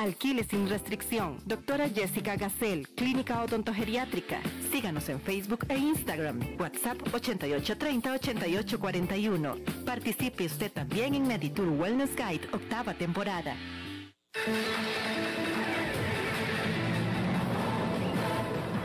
Alquile sin restricción. Doctora Jessica Gacel, Clínica Odontogeriátrica. Síganos en Facebook e Instagram. WhatsApp 8830-8841. Participe usted también en Meditour Wellness Guide, octava temporada.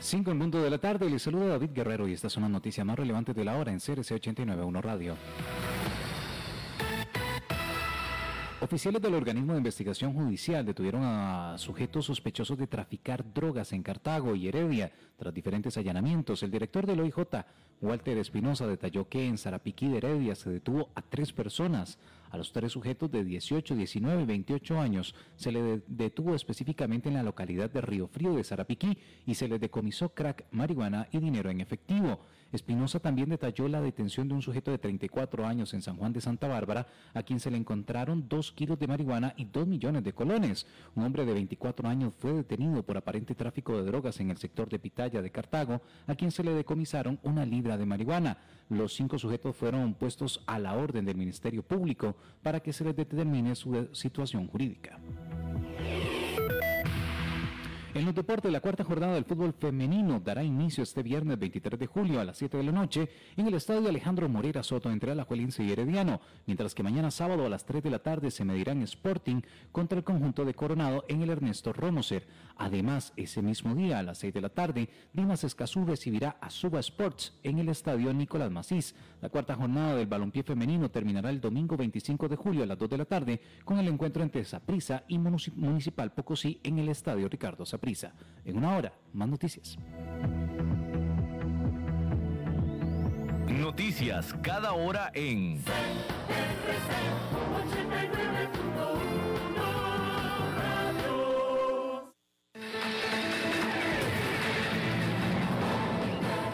5 en mundo de la tarde, les saluda David Guerrero y estas son las noticias más relevantes de la hora en CRC 891 Radio. Oficiales del organismo de investigación judicial detuvieron a sujetos sospechosos de traficar drogas en Cartago y Heredia tras diferentes allanamientos. El director del OIJ, Walter Espinosa, detalló que en Sarapiquí de Heredia se detuvo a tres personas a los tres sujetos de 18, 19 y 28 años se le detuvo específicamente en la localidad de Río Frío de Sarapiquí y se les decomisó crack, marihuana y dinero en efectivo. Espinosa también detalló la detención de un sujeto de 34 años en San Juan de Santa Bárbara, a quien se le encontraron dos kilos de marihuana y dos millones de colones. Un hombre de 24 años fue detenido por aparente tráfico de drogas en el sector de Pitaya de Cartago, a quien se le decomisaron una libra de marihuana. Los cinco sujetos fueron puestos a la orden del Ministerio Público para que se les determine su situación jurídica. En los deportes, la cuarta jornada del fútbol femenino dará inicio este viernes 23 de julio a las 7 de la noche en el estadio Alejandro Morera Soto entre Alajuelense y Herediano, mientras que mañana sábado a las 3 de la tarde se medirán Sporting contra el conjunto de Coronado en el Ernesto Romoser. Además, ese mismo día a las 6 de la tarde, Dimas Escazú recibirá a Suba Sports en el estadio Nicolás Macís. La cuarta jornada del balompié femenino terminará el domingo 25 de julio a las 2 de la tarde con el encuentro entre Saprissa y Municipal Pocosí en el estadio Ricardo Saprissa prisa. En una hora, más noticias. Noticias cada hora en...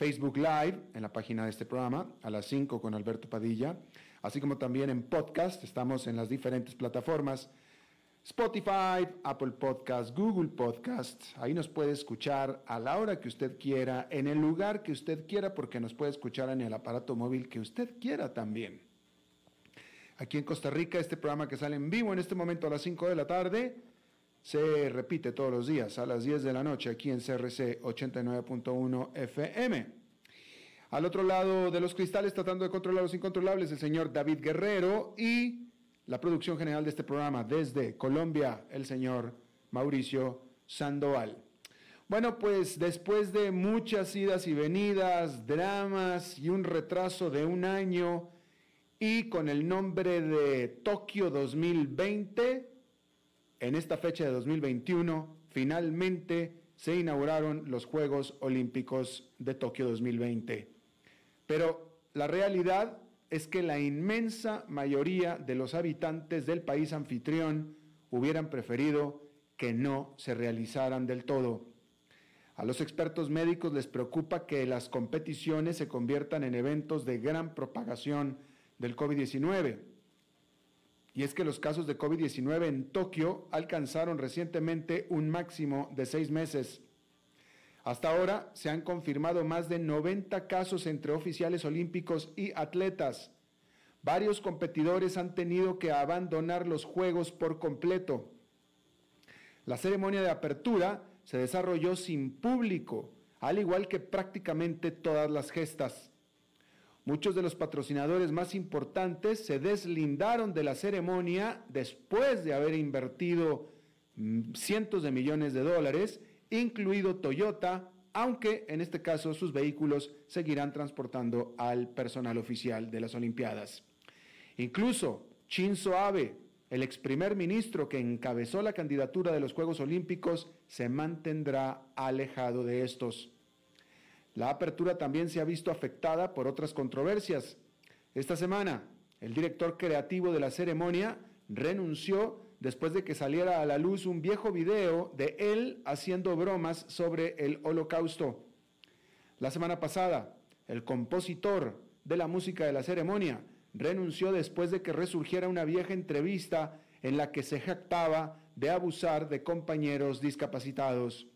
Facebook Live, en la página de este programa, a las 5 con Alberto Padilla, así como también en podcast, estamos en las diferentes plataformas, Spotify, Apple Podcast, Google Podcast, ahí nos puede escuchar a la hora que usted quiera, en el lugar que usted quiera, porque nos puede escuchar en el aparato móvil que usted quiera también. Aquí en Costa Rica, este programa que sale en vivo en este momento a las 5 de la tarde, se repite todos los días a las 10 de la noche aquí en CRC 89.1 FM. Al otro lado de los cristales, tratando de controlar los incontrolables, el señor David Guerrero y la producción general de este programa desde Colombia, el señor Mauricio Sandoval. Bueno, pues después de muchas idas y venidas, dramas y un retraso de un año y con el nombre de Tokio 2020, en esta fecha de 2021, finalmente se inauguraron los Juegos Olímpicos de Tokio 2020. Pero la realidad es que la inmensa mayoría de los habitantes del país anfitrión hubieran preferido que no se realizaran del todo. A los expertos médicos les preocupa que las competiciones se conviertan en eventos de gran propagación del COVID-19. Y es que los casos de COVID-19 en Tokio alcanzaron recientemente un máximo de seis meses. Hasta ahora se han confirmado más de 90 casos entre oficiales olímpicos y atletas. Varios competidores han tenido que abandonar los Juegos por completo. La ceremonia de apertura se desarrolló sin público, al igual que prácticamente todas las gestas. Muchos de los patrocinadores más importantes se deslindaron de la ceremonia después de haber invertido mm, cientos de millones de dólares, incluido Toyota, aunque en este caso sus vehículos seguirán transportando al personal oficial de las Olimpiadas. Incluso Shinzo Abe, el ex primer ministro que encabezó la candidatura de los Juegos Olímpicos, se mantendrá alejado de estos. La apertura también se ha visto afectada por otras controversias. Esta semana, el director creativo de la ceremonia renunció después de que saliera a la luz un viejo video de él haciendo bromas sobre el holocausto. La semana pasada, el compositor de la música de la ceremonia renunció después de que resurgiera una vieja entrevista en la que se jactaba de abusar de compañeros discapacitados.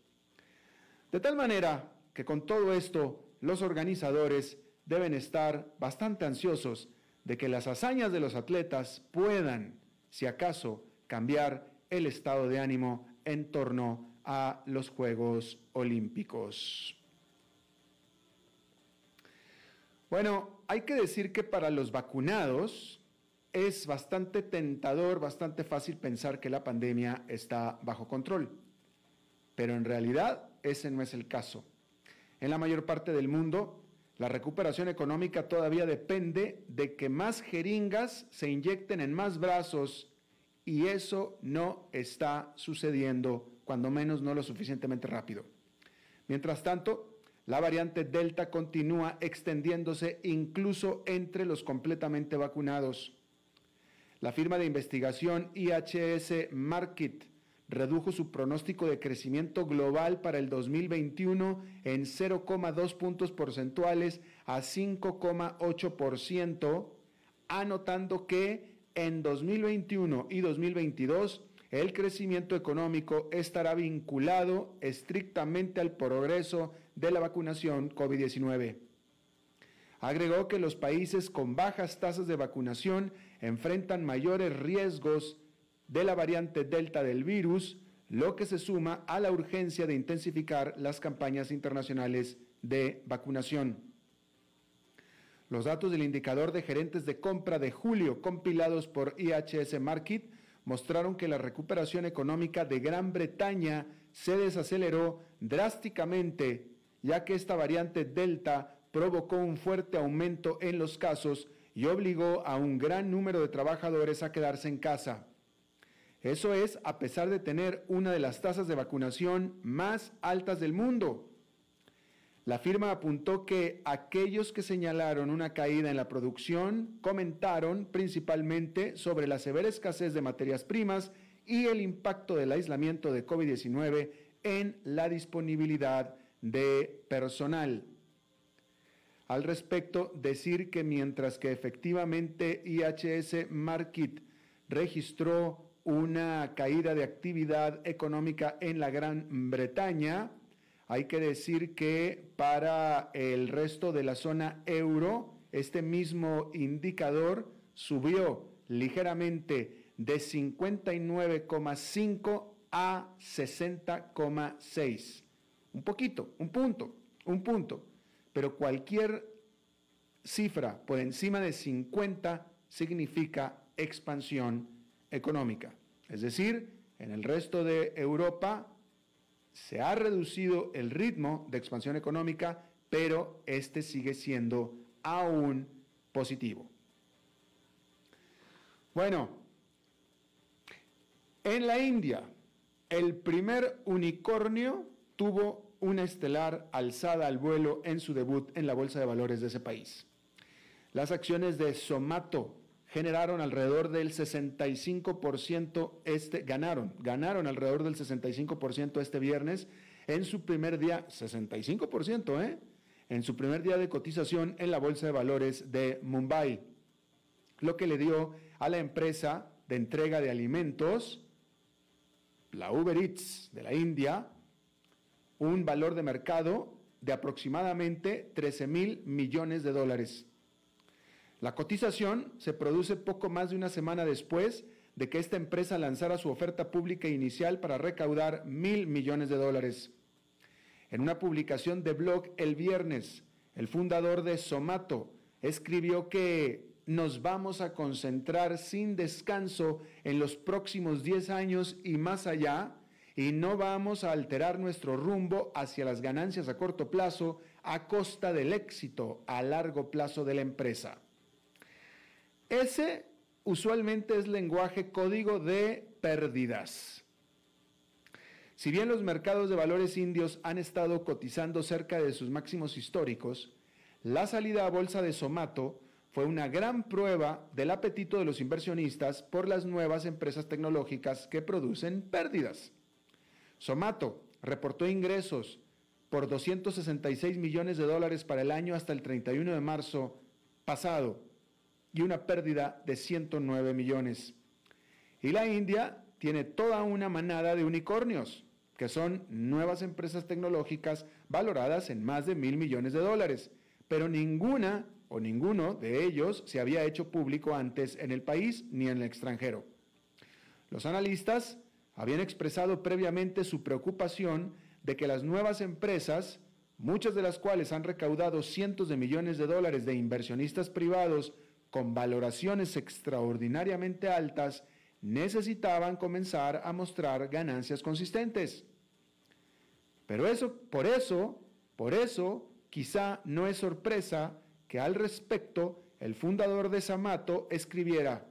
De tal manera que con todo esto los organizadores deben estar bastante ansiosos de que las hazañas de los atletas puedan, si acaso, cambiar el estado de ánimo en torno a los Juegos Olímpicos. Bueno, hay que decir que para los vacunados es bastante tentador, bastante fácil pensar que la pandemia está bajo control, pero en realidad ese no es el caso. En la mayor parte del mundo, la recuperación económica todavía depende de que más jeringas se inyecten en más brazos y eso no está sucediendo, cuando menos no lo suficientemente rápido. Mientras tanto, la variante Delta continúa extendiéndose incluso entre los completamente vacunados. La firma de investigación IHS Market redujo su pronóstico de crecimiento global para el 2021 en 0,2 puntos porcentuales a 5,8%, anotando que en 2021 y 2022 el crecimiento económico estará vinculado estrictamente al progreso de la vacunación COVID-19. Agregó que los países con bajas tasas de vacunación enfrentan mayores riesgos de la variante Delta del virus, lo que se suma a la urgencia de intensificar las campañas internacionales de vacunación. Los datos del indicador de gerentes de compra de julio compilados por IHS Market mostraron que la recuperación económica de Gran Bretaña se desaceleró drásticamente, ya que esta variante Delta provocó un fuerte aumento en los casos y obligó a un gran número de trabajadores a quedarse en casa. Eso es a pesar de tener una de las tasas de vacunación más altas del mundo. La firma apuntó que aquellos que señalaron una caída en la producción comentaron principalmente sobre la severa escasez de materias primas y el impacto del aislamiento de COVID-19 en la disponibilidad de personal. Al respecto, decir que mientras que efectivamente IHS Market registró una caída de actividad económica en la Gran Bretaña. Hay que decir que para el resto de la zona euro, este mismo indicador subió ligeramente de 59,5 a 60,6. Un poquito, un punto, un punto. Pero cualquier cifra por encima de 50 significa expansión económica. Es decir, en el resto de Europa se ha reducido el ritmo de expansión económica, pero este sigue siendo aún positivo. Bueno, en la India, el primer unicornio tuvo una estelar alzada al vuelo en su debut en la bolsa de valores de ese país. Las acciones de Somato generaron alrededor del 65% este, ganaron, ganaron alrededor del 65% este viernes en su primer día, 65%, ¿eh? En su primer día de cotización en la Bolsa de Valores de Mumbai, lo que le dio a la empresa de entrega de alimentos, la Uber Eats de la India, un valor de mercado de aproximadamente 13 mil millones de dólares. La cotización se produce poco más de una semana después de que esta empresa lanzara su oferta pública inicial para recaudar mil millones de dólares. En una publicación de blog el viernes, el fundador de Somato escribió que nos vamos a concentrar sin descanso en los próximos 10 años y más allá y no vamos a alterar nuestro rumbo hacia las ganancias a corto plazo a costa del éxito a largo plazo de la empresa. Ese usualmente es lenguaje código de pérdidas. Si bien los mercados de valores indios han estado cotizando cerca de sus máximos históricos, la salida a bolsa de Somato fue una gran prueba del apetito de los inversionistas por las nuevas empresas tecnológicas que producen pérdidas. Somato reportó ingresos por 266 millones de dólares para el año hasta el 31 de marzo pasado, y una pérdida de 109 millones. Y la India tiene toda una manada de unicornios, que son nuevas empresas tecnológicas valoradas en más de mil millones de dólares, pero ninguna o ninguno de ellos se había hecho público antes en el país ni en el extranjero. Los analistas habían expresado previamente su preocupación de que las nuevas empresas, muchas de las cuales han recaudado cientos de millones de dólares de inversionistas privados con valoraciones extraordinariamente altas necesitaban comenzar a mostrar ganancias consistentes. Pero eso, por eso, por eso, quizá no es sorpresa que al respecto el fundador de Samato escribiera,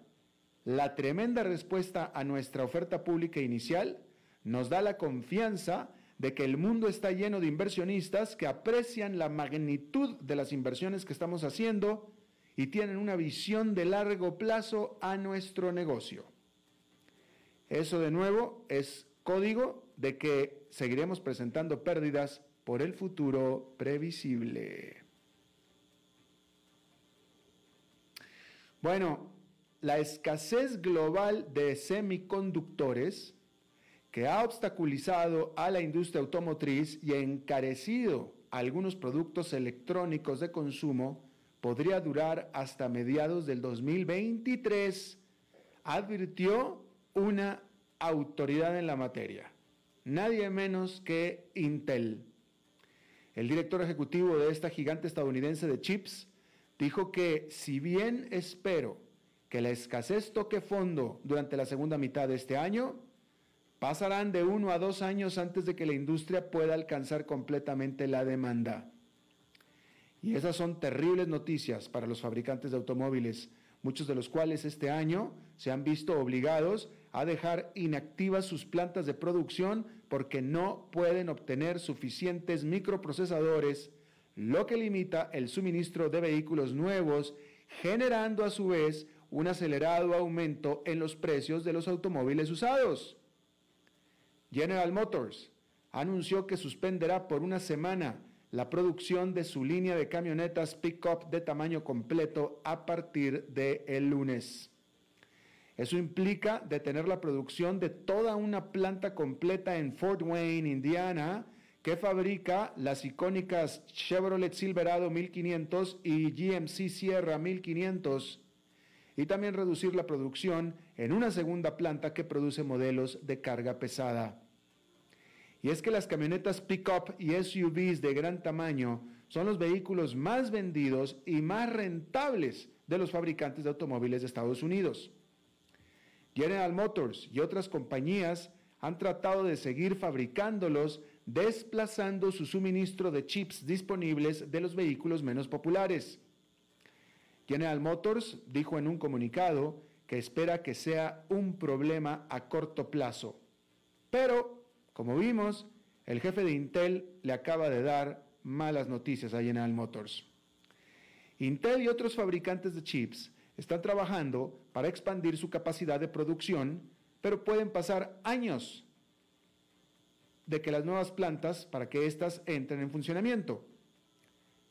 la tremenda respuesta a nuestra oferta pública inicial nos da la confianza de que el mundo está lleno de inversionistas que aprecian la magnitud de las inversiones que estamos haciendo y tienen una visión de largo plazo a nuestro negocio. Eso de nuevo es código de que seguiremos presentando pérdidas por el futuro previsible. Bueno, la escasez global de semiconductores que ha obstaculizado a la industria automotriz y encarecido algunos productos electrónicos de consumo podría durar hasta mediados del 2023, advirtió una autoridad en la materia, nadie menos que Intel. El director ejecutivo de esta gigante estadounidense de chips dijo que si bien espero que la escasez toque fondo durante la segunda mitad de este año, pasarán de uno a dos años antes de que la industria pueda alcanzar completamente la demanda. Y esas son terribles noticias para los fabricantes de automóviles, muchos de los cuales este año se han visto obligados a dejar inactivas sus plantas de producción porque no pueden obtener suficientes microprocesadores, lo que limita el suministro de vehículos nuevos, generando a su vez un acelerado aumento en los precios de los automóviles usados. General Motors anunció que suspenderá por una semana la producción de su línea de camionetas pick-up de tamaño completo a partir del el lunes. Eso implica detener la producción de toda una planta completa en Fort Wayne, Indiana, que fabrica las icónicas Chevrolet Silverado 1500 y GMC Sierra 1500 y también reducir la producción en una segunda planta que produce modelos de carga pesada. Y es que las camionetas pick-up y SUVs de gran tamaño son los vehículos más vendidos y más rentables de los fabricantes de automóviles de Estados Unidos. General Motors y otras compañías han tratado de seguir fabricándolos desplazando su suministro de chips disponibles de los vehículos menos populares. General Motors dijo en un comunicado que espera que sea un problema a corto plazo. Pero, como vimos, el jefe de Intel le acaba de dar malas noticias a General Motors. Intel y otros fabricantes de chips están trabajando para expandir su capacidad de producción, pero pueden pasar años de que las nuevas plantas para que éstas entren en funcionamiento.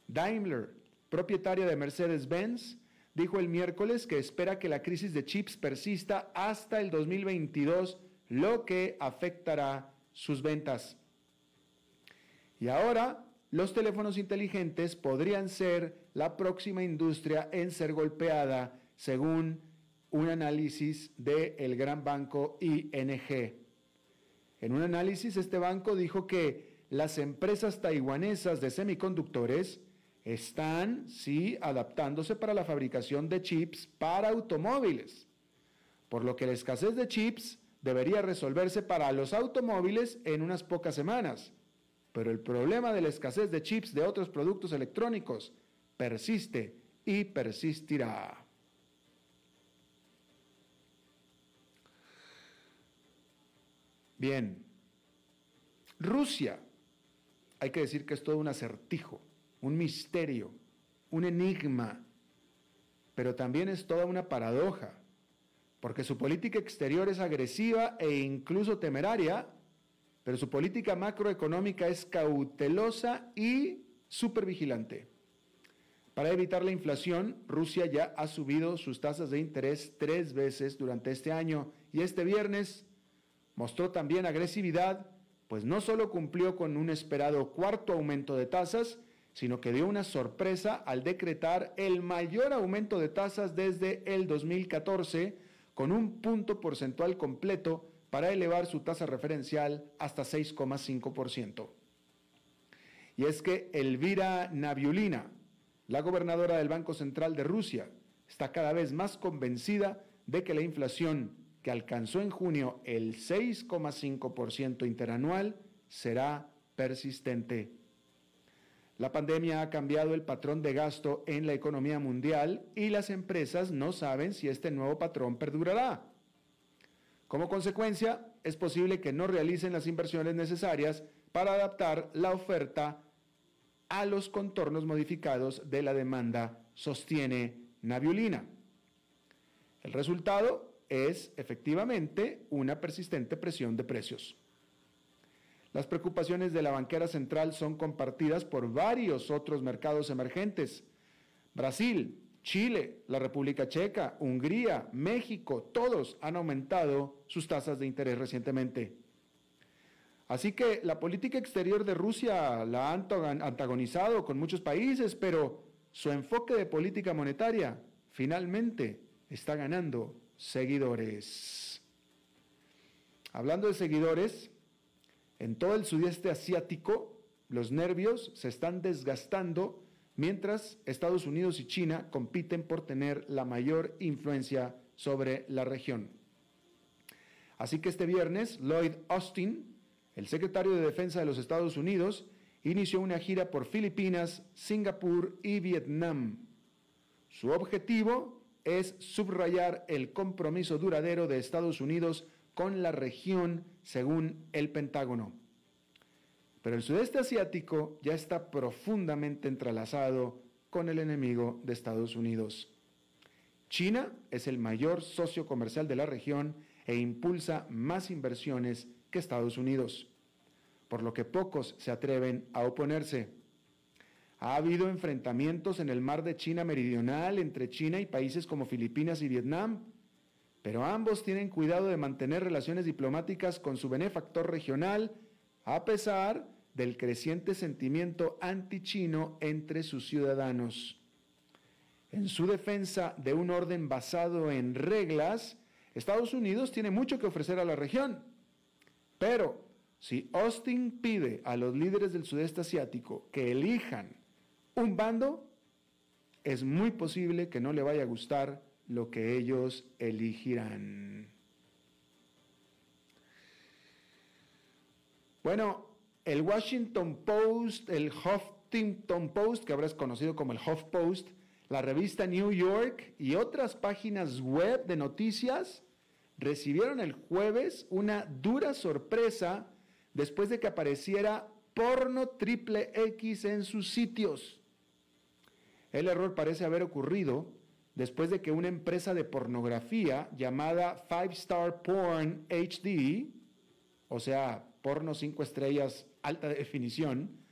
Daimler, propietaria de Mercedes-Benz, dijo el miércoles que espera que la crisis de chips persista hasta el 2022, lo que afectará sus ventas. Y ahora, los teléfonos inteligentes podrían ser la próxima industria en ser golpeada, según un análisis del gran banco ING. En un análisis, este banco dijo que las empresas taiwanesas de semiconductores están, sí, adaptándose para la fabricación de chips para automóviles, por lo que la escasez de chips debería resolverse para los automóviles en unas pocas semanas. Pero el problema de la escasez de chips de otros productos electrónicos persiste y persistirá. Bien, Rusia, hay que decir que es todo un acertijo, un misterio, un enigma, pero también es toda una paradoja, porque su política exterior es agresiva e incluso temeraria, pero su política macroeconómica es cautelosa y supervigilante. Para evitar la inflación, Rusia ya ha subido sus tasas de interés tres veces durante este año y este viernes Mostró también agresividad, pues no solo cumplió con un esperado cuarto aumento de tasas, sino que dio una sorpresa al decretar el mayor aumento de tasas desde el 2014, con un punto porcentual completo para elevar su tasa referencial hasta 6,5%. Y es que Elvira Naviulina, la gobernadora del Banco Central de Rusia, está cada vez más convencida de que la inflación que alcanzó en junio el 6,5% interanual, será persistente. La pandemia ha cambiado el patrón de gasto en la economía mundial y las empresas no saben si este nuevo patrón perdurará. Como consecuencia, es posible que no realicen las inversiones necesarias para adaptar la oferta a los contornos modificados de la demanda, sostiene Naviolina. El resultado es efectivamente una persistente presión de precios. Las preocupaciones de la banquera central son compartidas por varios otros mercados emergentes. Brasil, Chile, la República Checa, Hungría, México, todos han aumentado sus tasas de interés recientemente. Así que la política exterior de Rusia la han antagonizado con muchos países, pero su enfoque de política monetaria finalmente está ganando seguidores. Hablando de seguidores, en todo el sudeste asiático los nervios se están desgastando mientras Estados Unidos y China compiten por tener la mayor influencia sobre la región. Así que este viernes Lloyd Austin, el secretario de Defensa de los Estados Unidos, inició una gira por Filipinas, Singapur y Vietnam. Su objetivo es subrayar el compromiso duradero de Estados Unidos con la región, según el Pentágono. Pero el sudeste asiático ya está profundamente entrelazado con el enemigo de Estados Unidos. China es el mayor socio comercial de la región e impulsa más inversiones que Estados Unidos, por lo que pocos se atreven a oponerse. Ha habido enfrentamientos en el mar de China Meridional entre China y países como Filipinas y Vietnam, pero ambos tienen cuidado de mantener relaciones diplomáticas con su benefactor regional, a pesar del creciente sentimiento anti-chino entre sus ciudadanos. en su defensa de un orden basado en reglas, Estados Unidos tiene mucho que ofrecer a la región. Pero si Austin pide a los líderes del sudeste asiático que elijan un bando, es muy posible que no le vaya a gustar lo que ellos elegirán. Bueno, el Washington Post, el Huffington Post, que ahora es conocido como el Huff Post, la revista New York y otras páginas web de noticias recibieron el jueves una dura sorpresa después de que apareciera porno triple X en sus sitios. El error parece haber ocurrido después de que una empresa de pornografía llamada Five Star Porn HD, o sea, porno cinco estrellas alta definición,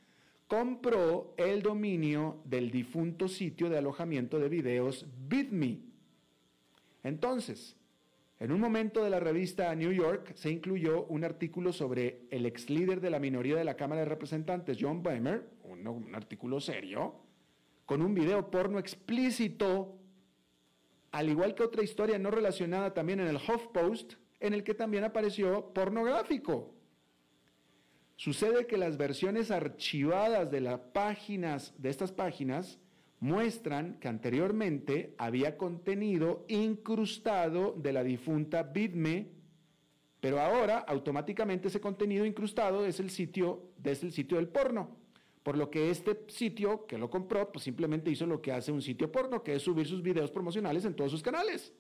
compró el dominio del difunto sitio de alojamiento de videos BitMe. Entonces, en un momento de la revista New York se incluyó un artículo sobre el ex líder de la minoría de la Cámara de Representantes, John Boehmer, un, un artículo serio, con un video porno explícito, al igual que otra historia no relacionada también en el HuffPost, en el que también apareció pornográfico. Sucede que las versiones archivadas de las páginas de estas páginas muestran que anteriormente había contenido incrustado de la difunta Bitme, pero ahora automáticamente ese contenido incrustado es el sitio, es el sitio del porno. Por lo que este sitio que lo compró, pues simplemente hizo lo que hace un sitio porno, que es subir sus videos promocionales en todos sus canales.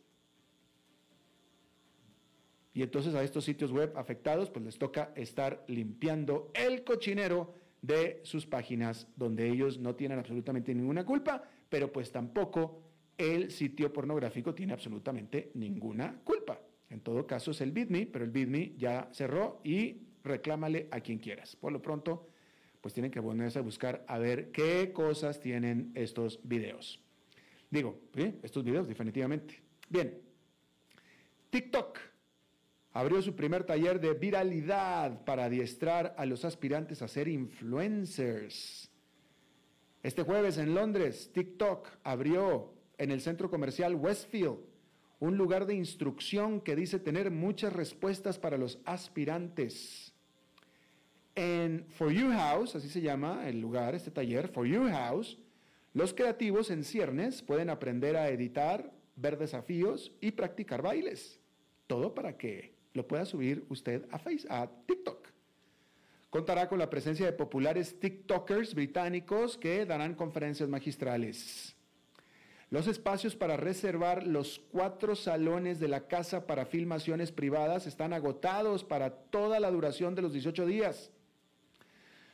Y entonces a estos sitios web afectados, pues les toca estar limpiando el cochinero de sus páginas donde ellos no tienen absolutamente ninguna culpa, pero pues tampoco el sitio pornográfico tiene absolutamente ninguna culpa. En todo caso es el BitMe, pero el BitMe ya cerró y reclámale a quien quieras. Por lo pronto, pues tienen que ponerse a buscar a ver qué cosas tienen estos videos. Digo, estos videos definitivamente. Bien, TikTok abrió su primer taller de viralidad para adiestrar a los aspirantes a ser influencers. Este jueves en Londres, TikTok abrió en el centro comercial Westfield un lugar de instrucción que dice tener muchas respuestas para los aspirantes. En For You House, así se llama el lugar, este taller, For You House, los creativos en ciernes pueden aprender a editar, ver desafíos y practicar bailes. Todo para que lo pueda subir usted a, face, a TikTok. Contará con la presencia de populares TikTokers británicos que darán conferencias magistrales. Los espacios para reservar los cuatro salones de la casa para filmaciones privadas están agotados para toda la duración de los 18 días.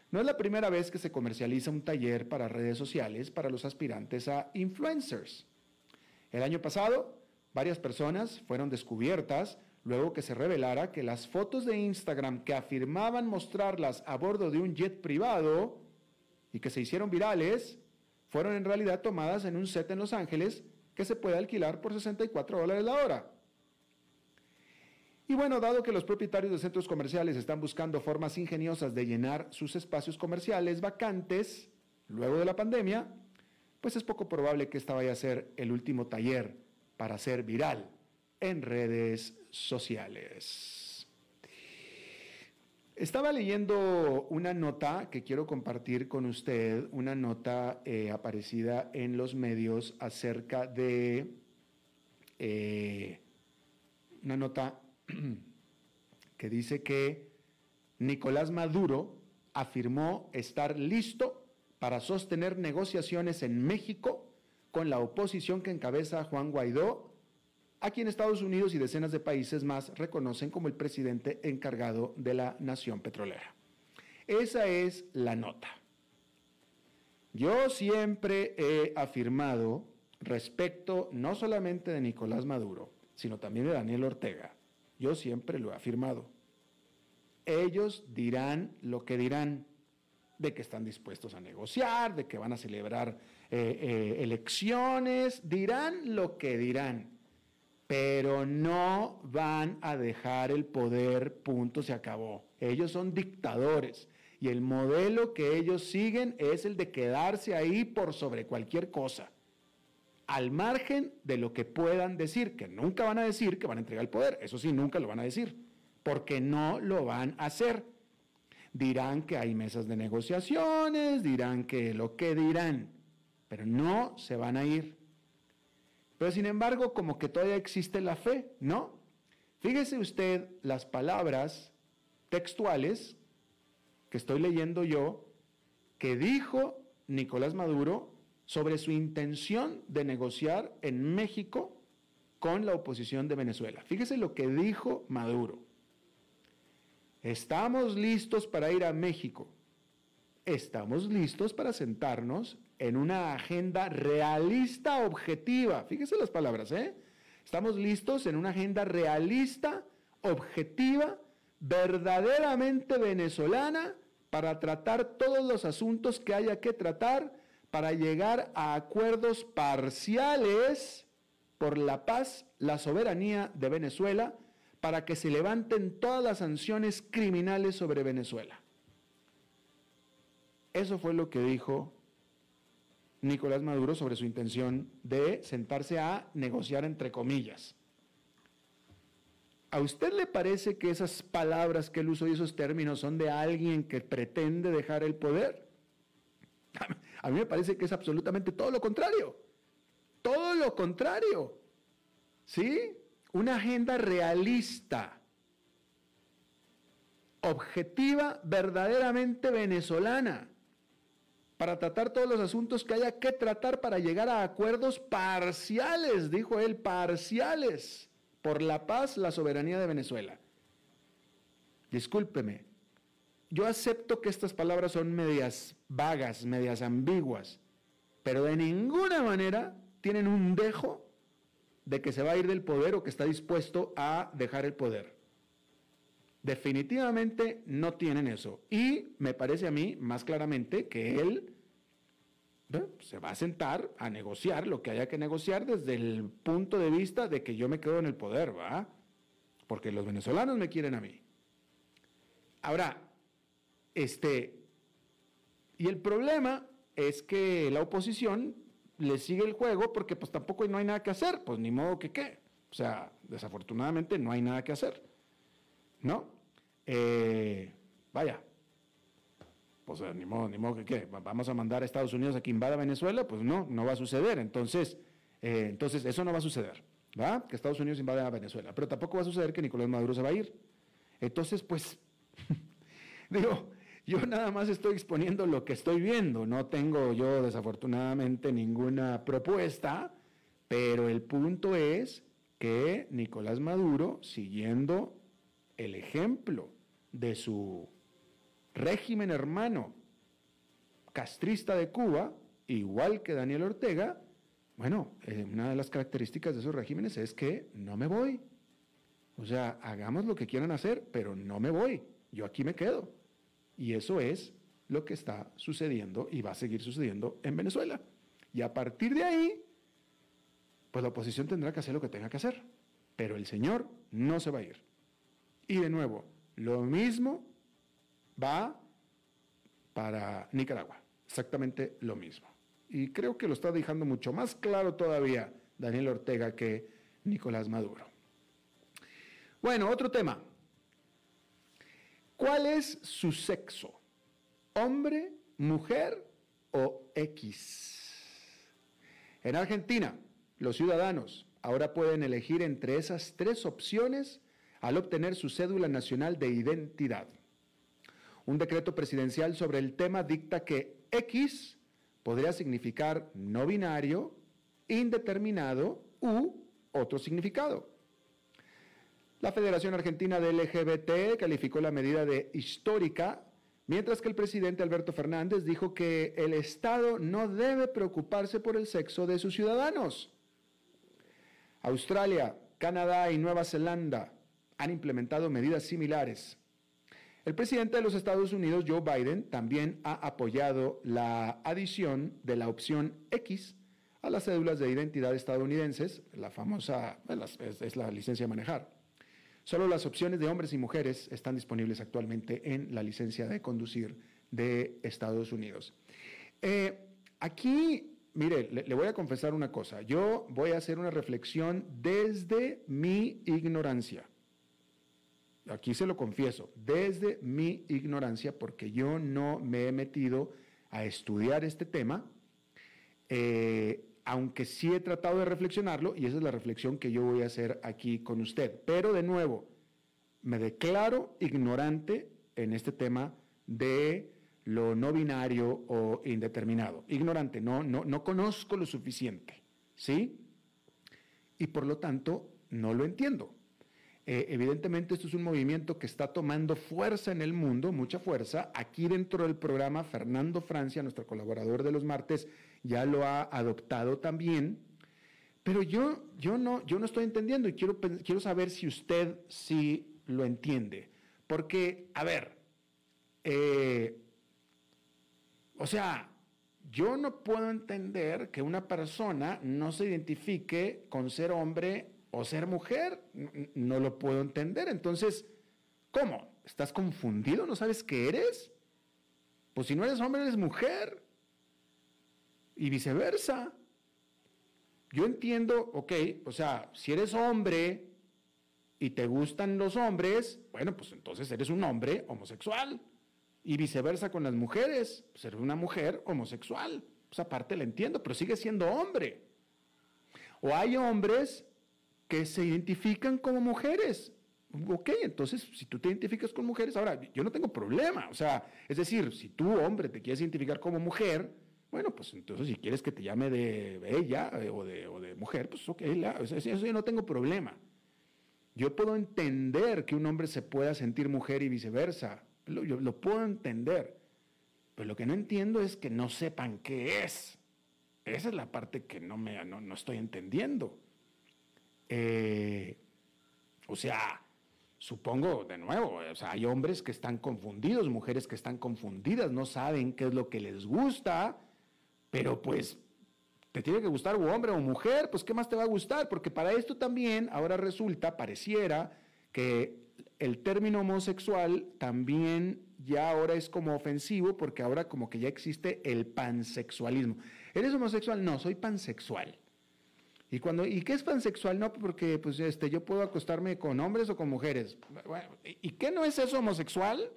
No es la primera vez que se comercializa un taller para redes sociales para los aspirantes a influencers. El año pasado, varias personas fueron descubiertas luego que se revelara que las fotos de Instagram que afirmaban mostrarlas a bordo de un jet privado y que se hicieron virales, fueron en realidad tomadas en un set en Los Ángeles que se puede alquilar por 64 dólares la hora. Y bueno, dado que los propietarios de centros comerciales están buscando formas ingeniosas de llenar sus espacios comerciales vacantes luego de la pandemia, pues es poco probable que esta vaya a ser el último taller para ser viral en redes sociales. Estaba leyendo una nota que quiero compartir con usted, una nota eh, aparecida en los medios acerca de eh, una nota que dice que Nicolás Maduro afirmó estar listo para sostener negociaciones en México con la oposición que encabeza Juan Guaidó, a quien Estados Unidos y decenas de países más reconocen como el presidente encargado de la nación petrolera. Esa es la nota. Yo siempre he afirmado respecto no solamente de Nicolás Maduro, sino también de Daniel Ortega, yo siempre lo he afirmado. Ellos dirán lo que dirán, de que están dispuestos a negociar, de que van a celebrar eh, eh, elecciones, dirán lo que dirán, pero no van a dejar el poder, punto, se acabó. Ellos son dictadores y el modelo que ellos siguen es el de quedarse ahí por sobre cualquier cosa. Al margen de lo que puedan decir, que nunca van a decir que van a entregar el poder, eso sí, nunca lo van a decir, porque no lo van a hacer. Dirán que hay mesas de negociaciones, dirán que lo que dirán, pero no se van a ir. Pero sin embargo, como que todavía existe la fe, ¿no? Fíjese usted las palabras textuales que estoy leyendo yo que dijo Nicolás Maduro sobre su intención de negociar en México con la oposición de Venezuela. Fíjese lo que dijo Maduro. Estamos listos para ir a México. Estamos listos para sentarnos en una agenda realista objetiva. Fíjese las palabras, ¿eh? Estamos listos en una agenda realista, objetiva, verdaderamente venezolana para tratar todos los asuntos que haya que tratar para llegar a acuerdos parciales por la paz, la soberanía de Venezuela, para que se levanten todas las sanciones criminales sobre Venezuela. Eso fue lo que dijo Nicolás Maduro sobre su intención de sentarse a negociar entre comillas. ¿A usted le parece que esas palabras que él usó y esos términos son de alguien que pretende dejar el poder? A mí me parece que es absolutamente todo lo contrario. Todo lo contrario. ¿Sí? Una agenda realista, objetiva, verdaderamente venezolana, para tratar todos los asuntos que haya que tratar para llegar a acuerdos parciales, dijo él, parciales por la paz, la soberanía de Venezuela. Discúlpeme, yo acepto que estas palabras son medias vagas, medias ambiguas, pero de ninguna manera tienen un dejo de que se va a ir del poder o que está dispuesto a dejar el poder. Definitivamente no tienen eso. Y me parece a mí más claramente que él se va a sentar a negociar lo que haya que negociar desde el punto de vista de que yo me quedo en el poder, ¿va? Porque los venezolanos me quieren a mí. Ahora, este, y el problema es que la oposición le sigue el juego porque pues tampoco no hay nada que hacer, pues ni modo que qué. O sea, desafortunadamente no hay nada que hacer, ¿no? Eh, vaya, pues ni modo, ni modo que qué, vamos a mandar a Estados Unidos a que invada Venezuela, pues no, no va a suceder. Entonces, eh, entonces eso no va a suceder, ¿va? Que Estados Unidos invada a Venezuela. Pero tampoco va a suceder que Nicolás Maduro se va a ir. Entonces, pues, digo, yo nada más estoy exponiendo lo que estoy viendo, no tengo yo desafortunadamente ninguna propuesta, pero el punto es que Nicolás Maduro, siguiendo el ejemplo de su régimen hermano castrista de Cuba, igual que Daniel Ortega, bueno, eh, una de las características de esos regímenes es que no me voy. O sea, hagamos lo que quieran hacer, pero no me voy. Yo aquí me quedo. Y eso es lo que está sucediendo y va a seguir sucediendo en Venezuela. Y a partir de ahí, pues la oposición tendrá que hacer lo que tenga que hacer. Pero el señor no se va a ir. Y de nuevo, lo mismo va para Nicaragua. Exactamente lo mismo. Y creo que lo está dejando mucho más claro todavía Daniel Ortega que Nicolás Maduro. Bueno, otro tema. ¿Cuál es su sexo? ¿Hombre, mujer o X? En Argentina, los ciudadanos ahora pueden elegir entre esas tres opciones al obtener su cédula nacional de identidad. Un decreto presidencial sobre el tema dicta que X podría significar no binario, indeterminado u otro significado. La Federación Argentina de LGBT calificó la medida de histórica, mientras que el presidente Alberto Fernández dijo que el Estado no debe preocuparse por el sexo de sus ciudadanos. Australia, Canadá y Nueva Zelanda han implementado medidas similares. El presidente de los Estados Unidos, Joe Biden, también ha apoyado la adición de la opción X a las cédulas de identidad estadounidenses, la famosa, es, la licencia de manejar. Solo las opciones de hombres y mujeres están disponibles actualmente en la licencia de conducir de Estados Unidos. Eh, aquí mire, le, voy a confesar una cosa. Yo voy a hacer una reflexión desde mi ignorancia. Aquí se lo confieso, desde mi ignorancia, porque yo no me he metido a estudiar este tema, eh, aunque sí he tratado de reflexionarlo, y esa es la reflexión que yo voy a hacer aquí con usted. Pero de nuevo, me declaro ignorante en este tema de lo no binario o indeterminado. Ignorante, no, no, no conozco lo suficiente, ¿sí? Y por lo tanto, no lo entiendo. Eh, evidentemente esto es un movimiento que está tomando fuerza en el mundo, mucha fuerza. Aquí dentro del programa, Fernando Francia, nuestro colaborador de los martes, ya lo ha adoptado también. Pero yo, yo, no, yo no estoy entendiendo y quiero, quiero saber si usted sí lo entiende. Porque, a ver, eh, o sea, yo no puedo entender que una persona no se identifique con ser hombre o ser mujer, no lo puedo entender. Entonces, ¿cómo? ¿Estás confundido? ¿No sabes qué eres? Pues si no eres hombre, eres mujer. Y viceversa. Yo entiendo, ok, o sea, si eres hombre y te gustan los hombres, bueno, pues entonces eres un hombre homosexual. Y viceversa con las mujeres, pues eres una mujer homosexual. Pues aparte la entiendo, pero sigue siendo hombre. O hay hombres que se identifican como mujeres. Ok, entonces si tú te identificas con mujeres, ahora yo no tengo problema. O sea, es decir, si tú, hombre, te quieres identificar como mujer, bueno, pues entonces si quieres que te llame de ella eh, o de, mujer, pues ok, eso yo no tengo problema. Yo puedo entender que un hombre se pueda sentir mujer y viceversa. Yo lo puedo entender. Pero lo que no entiendo es que no sepan qué es. Esa es la parte que no, me, no, no estoy entendiendo. Eh, o sea, supongo, de nuevo, o sea, hay hombres que están confundidos, mujeres que están confundidas, no saben qué es lo que les gusta, pero pues te tiene que gustar o hombre o mujer, pues ¿qué más te va a gustar? Porque para esto también ahora resulta, pareciera que el término homosexual también ya ahora es como ofensivo porque ahora como que ya existe el pansexualismo. ¿Eres homosexual? No, soy pansexual. Y cuando, ¿y qué es pansexual? No, porque pues este, yo puedo acostarme con hombres o con mujeres. ¿Y qué no es eso homosexual?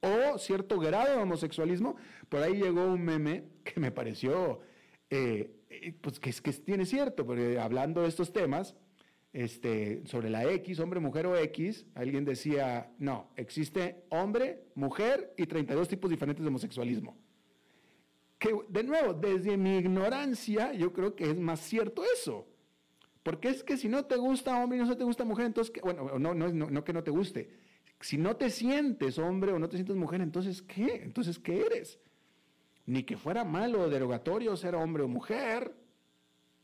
O cierto grado de homosexualismo. Por ahí llegó un meme que me pareció, eh, pues que, que tiene cierto, porque hablando de estos temas, este, sobre la X, hombre, mujer o X, alguien decía, no, existe hombre, mujer y 32 tipos diferentes de homosexualismo que de nuevo, desde mi ignorancia, yo creo que es más cierto eso. Porque es que si no te gusta hombre y no te gusta mujer, entonces, bueno, no, no, no, no que no te guste. Si no te sientes hombre o no te sientes mujer, entonces, ¿qué? Entonces, ¿qué eres? Ni que fuera malo o derogatorio ser hombre o mujer.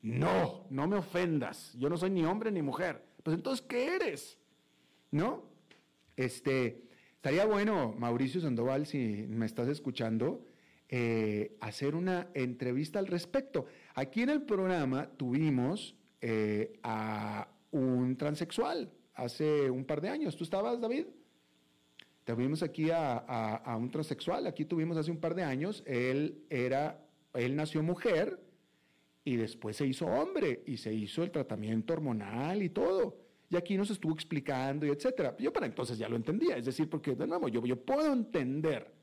No, no me ofendas. Yo no soy ni hombre ni mujer. Pues entonces, ¿qué eres? ¿No? Este, estaría bueno, Mauricio Sandoval, si me estás escuchando, eh, hacer una entrevista al respecto. Aquí en el programa tuvimos eh, a un transexual hace un par de años. ¿Tú estabas, David? Tuvimos aquí a, un transexual, aquí tuvimos hace un par de años, él era, él nació mujer y después se hizo hombre y se hizo el tratamiento hormonal y todo. Y aquí nos estuvo explicando y etcétera. Yo para entonces ya lo entendía, es decir, porque de nuevo yo, yo puedo entender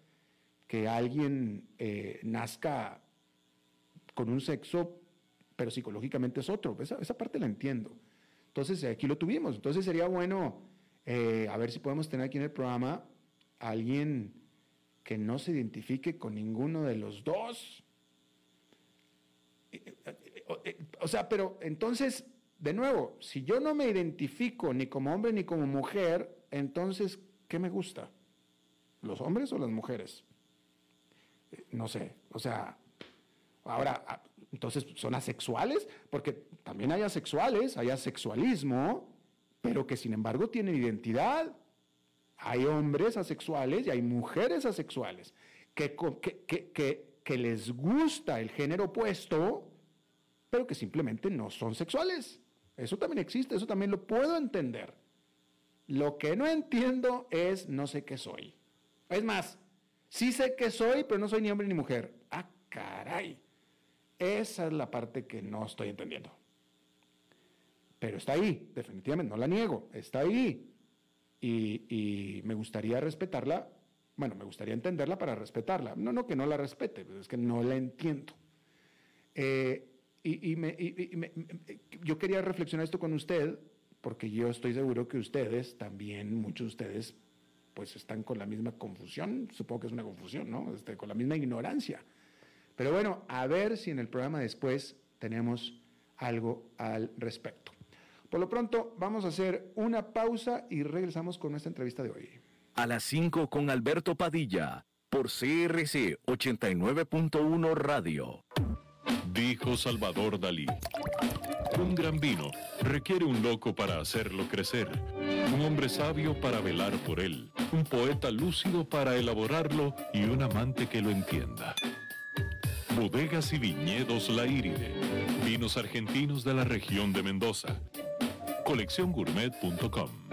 que alguien eh, nazca con un sexo, pero psicológicamente es otro. Esa, parte la entiendo. Entonces, aquí lo tuvimos. Entonces, sería bueno eh, a ver si podemos tener aquí en el programa alguien que no se identifique con ninguno de los dos. Eh, o sea, pero entonces, de nuevo, si yo no me identifico ni como hombre ni como mujer, entonces, ¿qué me gusta? ¿Los hombres o las mujeres? No sé, o sea, ahora, ah, entonces, ¿son asexuales? Porque también hay asexuales, hay asexualismo, pero que sin embargo tienen identidad. Hay hombres asexuales y hay mujeres asexuales que, que, que les gusta el género opuesto, pero que simplemente no son sexuales. Eso también existe, eso también lo puedo entender. Lo que no entiendo es no sé qué soy. Es más, Sí sé que soy, pero no soy ni hombre ni mujer. Ah, caray. Esa es la parte que no estoy entendiendo. Pero está ahí, definitivamente, no la niego, está ahí. Y, me gustaría respetarla, bueno, me gustaría entenderla para respetarla. No, no que no la respete, es que no la entiendo. Eh, y, yo quería reflexionar esto con usted, porque yo estoy seguro que ustedes, también muchos de ustedes, pues están con la misma confusión, supongo que es una confusión, ¿no? Este, con la misma ignorancia. Pero bueno, a ver si en el programa después tenemos algo al respecto. Por lo pronto, vamos a hacer una pausa y regresamos con nuestra entrevista de hoy. A las 5 con Alberto Padilla, por CRC 89.1 Radio. Dijo Salvador Dalí. Un gran vino requiere un loco para hacerlo crecer, un hombre sabio para velar por él, un poeta lúcido para elaborarlo y un amante que lo entienda. Bodegas y viñedos La Iride. Vinos argentinos de la región de Mendoza. Colecciongourmet.com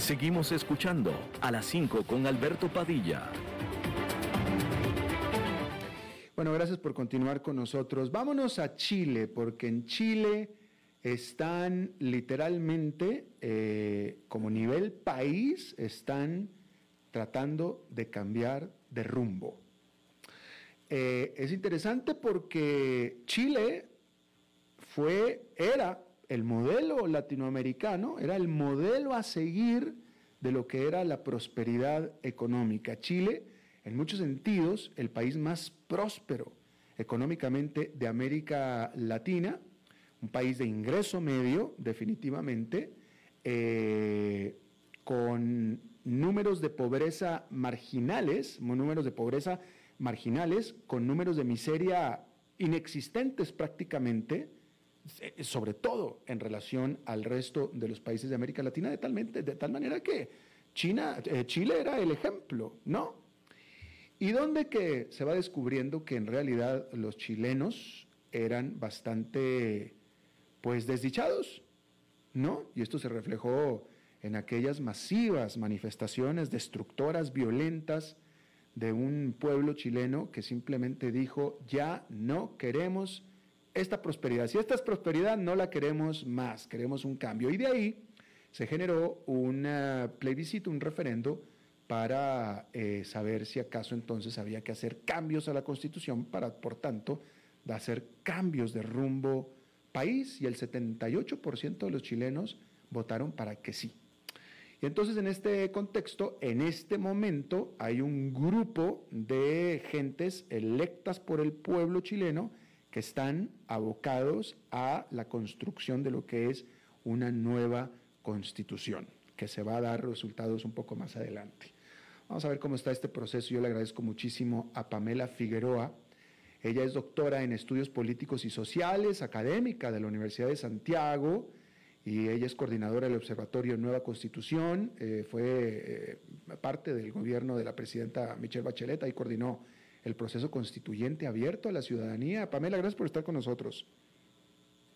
Seguimos escuchando a las 5 con Alberto Padilla. Bueno, gracias por continuar con nosotros. Vámonos a Chile, porque en Chile están literalmente, eh, como nivel país, están tratando de cambiar de rumbo. Eh, es interesante porque Chile fue, era el modelo latinoamericano, era el modelo a seguir de lo que era la prosperidad económica. Chile, en muchos sentidos, el país más próspero económicamente de América Latina, un país de ingreso medio, definitivamente, eh, con números de pobreza marginales, números de pobreza marginales, con números de miseria inexistentes prácticamente, sobre todo en relación al resto de los países de América Latina, de tal, de tal manera que China, eh, Chile era el ejemplo, ¿no? Y donde que se va descubriendo que en realidad los chilenos eran bastante, pues, desdichados, ¿no? Y esto se reflejó en aquellas masivas manifestaciones destructoras, violentas, de un pueblo chileno que simplemente dijo, ya no queremos esta prosperidad. Si esta es prosperidad, no la queremos más, queremos un cambio. Y de ahí se generó un plebiscito, un referendo para eh, saber si acaso entonces había que hacer cambios a la constitución para, por tanto, hacer cambios de rumbo país y el 78% de los chilenos votaron para que sí. Y entonces en este contexto, en este momento, hay un grupo de gentes electas por el pueblo chileno que están abocados a la construcción de lo que es una nueva constitución, que se va a dar resultados un poco más adelante. Vamos a ver cómo está este proceso. Yo le agradezco muchísimo a Pamela Figueroa. Ella es doctora en estudios políticos y sociales, académica de la Universidad de Santiago y ella es coordinadora del Observatorio Nueva Constitución, eh, fue eh, parte del gobierno de la presidenta Michelle Bachelet, y coordinó el proceso constituyente abierto a la ciudadanía. Pamela, gracias por estar con nosotros.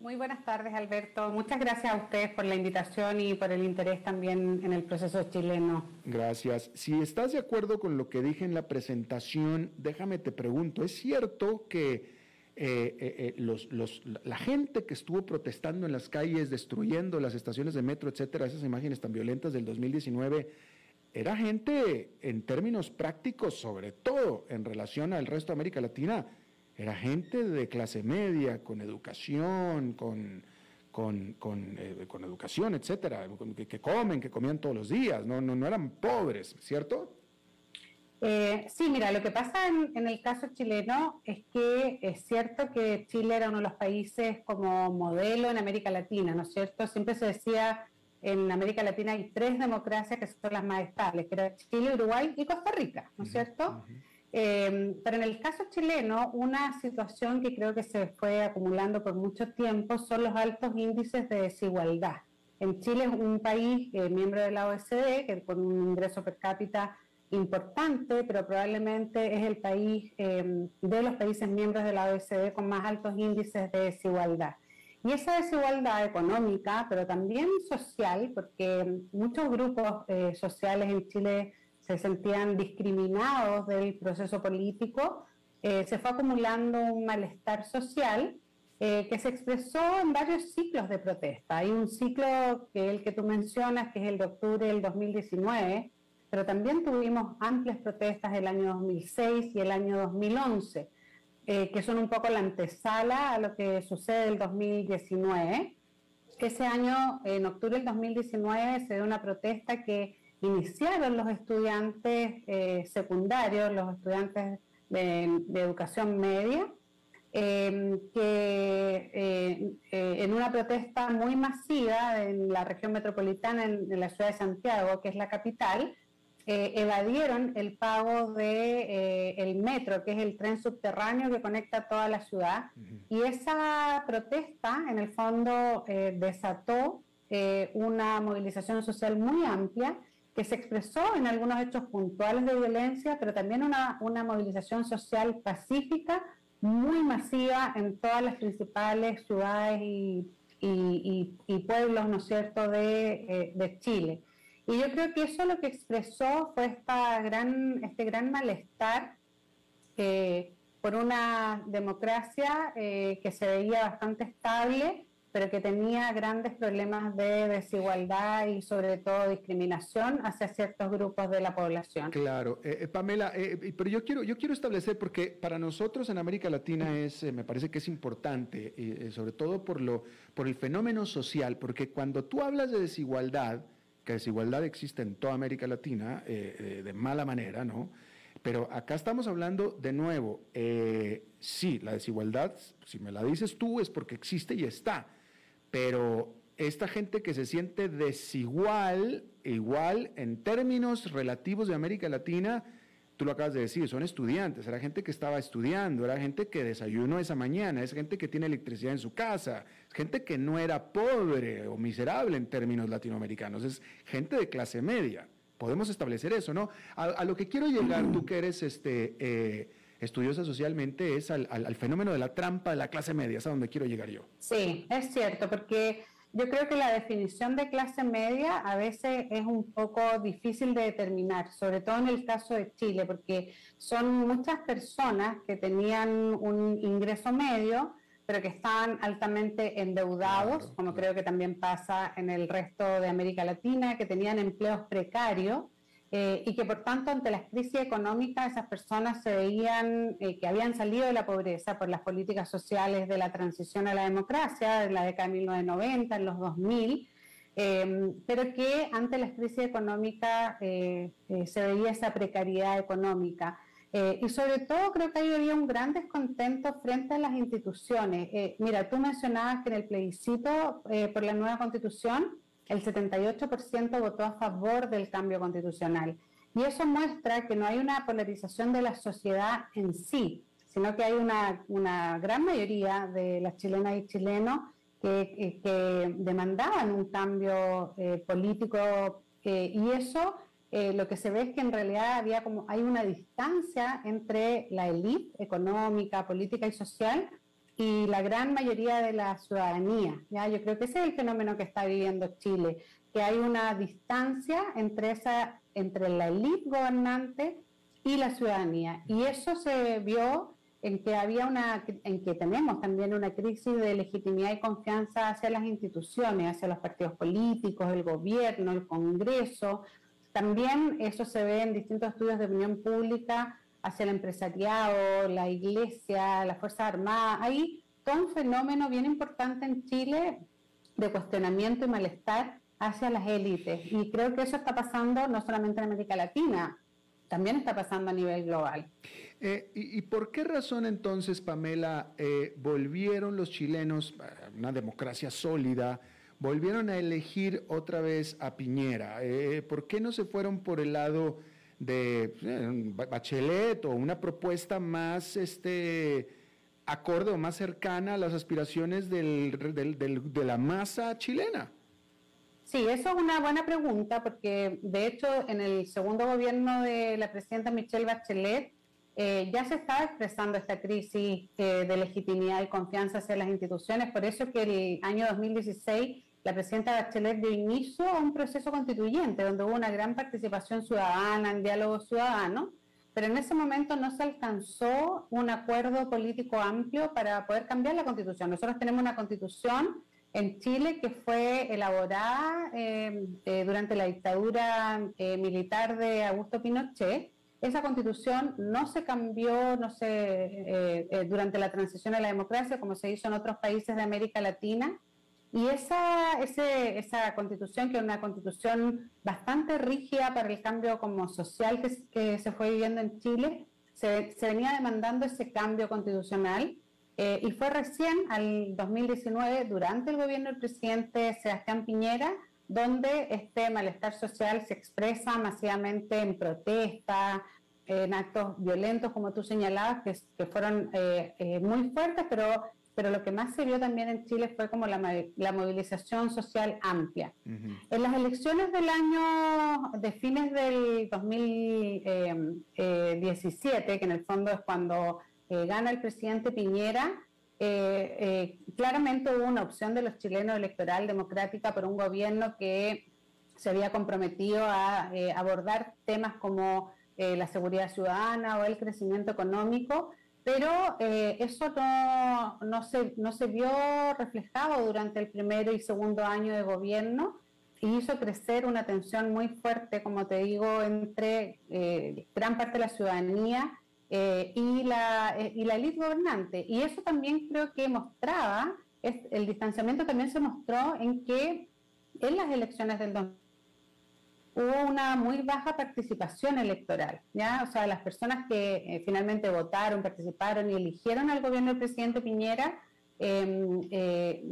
Muy buenas tardes, Alberto. Muchas gracias a ustedes por la invitación y por el interés también en el proceso chileno. Gracias. Si estás de acuerdo con lo que dije en la presentación, déjame te pregunto, ¿es cierto que eh, eh, eh, la gente que estuvo protestando en las calles, destruyendo las estaciones de metro, etcétera, esas imágenes tan violentas del 2019, era gente en términos prácticos, sobre todo en relación al resto de América Latina, era gente de clase media, con educación, con, con, educación, etcétera, que, comen, que comían todos los días, no, no, no eran pobres, ¿cierto? Eh, sí, mira, lo que pasa en, el caso chileno es que es cierto que Chile era uno de los países como modelo en América Latina, ¿no es cierto? Siempre se decía en América Latina hay tres democracias que son las más estables, que eran Chile, Uruguay y Costa Rica, ¿no es cierto? Eh, pero en el caso chileno, una situación que creo que se fue acumulando por mucho tiempo son los altos índices de desigualdad. En Chile es un país eh, miembro de la OECD, que con un ingreso per cápita importante, pero probablemente es el país em, de los países miembros de la OECD con más altos índices de desigualdad. Y esa desigualdad económica, pero también social, porque muchos grupos eh, sociales en Chile se sentían discriminados del proceso político, eh, se fue acumulando un malestar social eh, que se expresó en varios ciclos de protesta. Hay un ciclo que el que tú mencionas, que es el de octubre del 2019, pero también tuvimos amplias protestas el año 2006 y el año 2011, eh, que son un poco la antesala a lo que sucede el 2019. Ese año, en octubre del 2019, se dio una protesta que iniciaron los estudiantes eh, secundarios, los estudiantes de, educación media, em, que eh, en una protesta muy masiva en la región metropolitana, en, la ciudad de Santiago, que es la capital, eh, evadieron el pago de eh, el metro, que es el tren subterráneo que conecta toda la ciudad. Y esa protesta, en el fondo, eh, desató una movilización social muy amplia que se expresó en algunos hechos puntuales de violencia, pero también una, una movilización social pacífica muy masiva en todas las principales ciudades y, y, y, pueblos, ¿no es cierto?, de, de Chile. Y yo creo que eso lo que expresó fue esta gran, este gran malestar eh, por una democracia eh, que se veía bastante estable, pero que tenía grandes problemas de desigualdad y sobre todo discriminación hacia ciertos grupos de la población. Claro, eh, Pamela, pero yo quiero, yo quiero establecer, porque para nosotros en América Latina es, me parece que es importante, sobre todo por, lo, por el fenómeno social, porque cuando tú hablas de desigualdad, que desigualdad existe en toda América Latina eh, eh, de mala manera, ¿no? Pero acá estamos hablando de nuevo, eh, sí, la desigualdad, si me la dices tú, es porque existe y está, pero esta gente que se siente desigual, igual en términos relativos de América Latina, tú lo acabas de decir, son estudiantes, era gente que estaba estudiando, era gente que desayunó esa mañana, es gente que tiene electricidad en su casa, gente que no era pobre o miserable en términos latinoamericanos, es gente de clase media. Podemos establecer eso, ¿no? A, lo que quiero llegar, tú que eres este, eh, estudiosa socialmente, es al, al, fenómeno de la trampa de la clase media, es a donde quiero llegar yo. Sí, es cierto, porque yo creo que la definición de clase media a veces es un poco difícil de determinar, sobre todo en el caso de Chile, porque son muchas personas que tenían un ingreso medio, pero que estaban altamente endeudados, como creo que también pasa en el resto de América Latina, que tenían empleos precarios eh, y que por tanto ante las crisis económicas esas personas se veían eh, que habían salido de la pobreza por las políticas sociales de la transición a la democracia en la década de 1990, en los 2000, eh, pero que ante las crisis económicas se veía esa precariedad económica. Y sobre todo creo que ahí había un gran descontento frente a las instituciones. mira, tú mencionabas que en el plebiscito por la nueva constitución, el 78% votó a favor del cambio constitucional. Y eso muestra que no hay una polarización de la sociedad en sí, sino que hay una, gran mayoría de las chilenas y chilenos que, que demandaban un cambio político y eso lo que se ve es que en realidad había como hay una distancia entre la élite económica, política y social y la gran mayoría de la ciudadanía. ¿ya? Yo creo que ese es el fenómeno que está viviendo Chile, que hay una distancia entre, esa, entre la élite gobernante y la ciudadanía. Y eso se vio en que había una, en que tenemos también una crisis de legitimidad y confianza hacia las instituciones, hacia los partidos políticos, el gobierno, el Congreso. También eso se ve en distintos estudios de opinión pública hacia el empresariado, la iglesia, las Fuerzas Armadas. Hay todo un fenómeno bien importante en Chile de cuestionamiento y malestar hacia las élites. Y creo que eso está pasando no solamente en América Latina, también está pasando a nivel global. Eh, y, por qué razón entonces, Pamela, eh, volvieron los chilenos, una democracia sólida, volvieron a elegir otra vez a Piñera? Eh, ¿Por qué no se fueron por el lado de eh, Bachelet o una propuesta más este, acorde o más cercana a las aspiraciones de la masa chilena? Sí, eso es una buena pregunta porque de hecho en el segundo gobierno de la presidenta Michelle Bachelet eh, ya se estaba expresando esta crisis eh, de legitimidad y confianza hacia las instituciones, por eso que el año 2016 la presidenta Bachelet dio inicio a un proceso constituyente donde hubo una gran participación ciudadana, en diálogo ciudadano, pero en ese momento no se alcanzó un acuerdo político amplio para poder cambiar la constitución. Nosotros tenemos una constitución en Chile que fue elaborada eh, eh, durante la dictadura eh, militar de Augusto Pinochet. Esa constitución no se cambió no se, durante la transición a la democracia como se hizo en otros países de América Latina y esa, esa constitución, que es una constitución bastante rígida para el cambio como social que, se fue viviendo en Chile, se, venía demandando ese cambio constitucional eh, y fue recién al 2019, durante el gobierno del presidente Sebastián Piñera, donde este malestar social se expresa masivamente en protestas, en actos violentos, como tú señalabas, que, que fueron eh, eh, muy fuertes, pero pero lo que más se vio también en Chile fue como la, movilización social amplia. En las elecciones del año, de fines del 2017, que en el fondo es cuando eh, gana el presidente Piñera, eh, eh, claramente hubo una opción de los chilenos electoral democrática por un gobierno que se había comprometido a abordar temas como la seguridad ciudadana o el crecimiento económico, pero eh, eso no, no, se, no se vio reflejado durante el primero y segundo año de gobierno y hizo crecer una tensión muy fuerte, como te digo, entre eh, gran parte de la ciudadanía eh, y, la, y la élite gobernante. Y eso también creo que mostraba, el distanciamiento también se mostró en que en las elecciones del 2000 hubo una muy baja participación electoral, ¿ya? O sea, las personas que eh, finalmente votaron, participaron y eligieron al gobierno del presidente Piñera em, eh,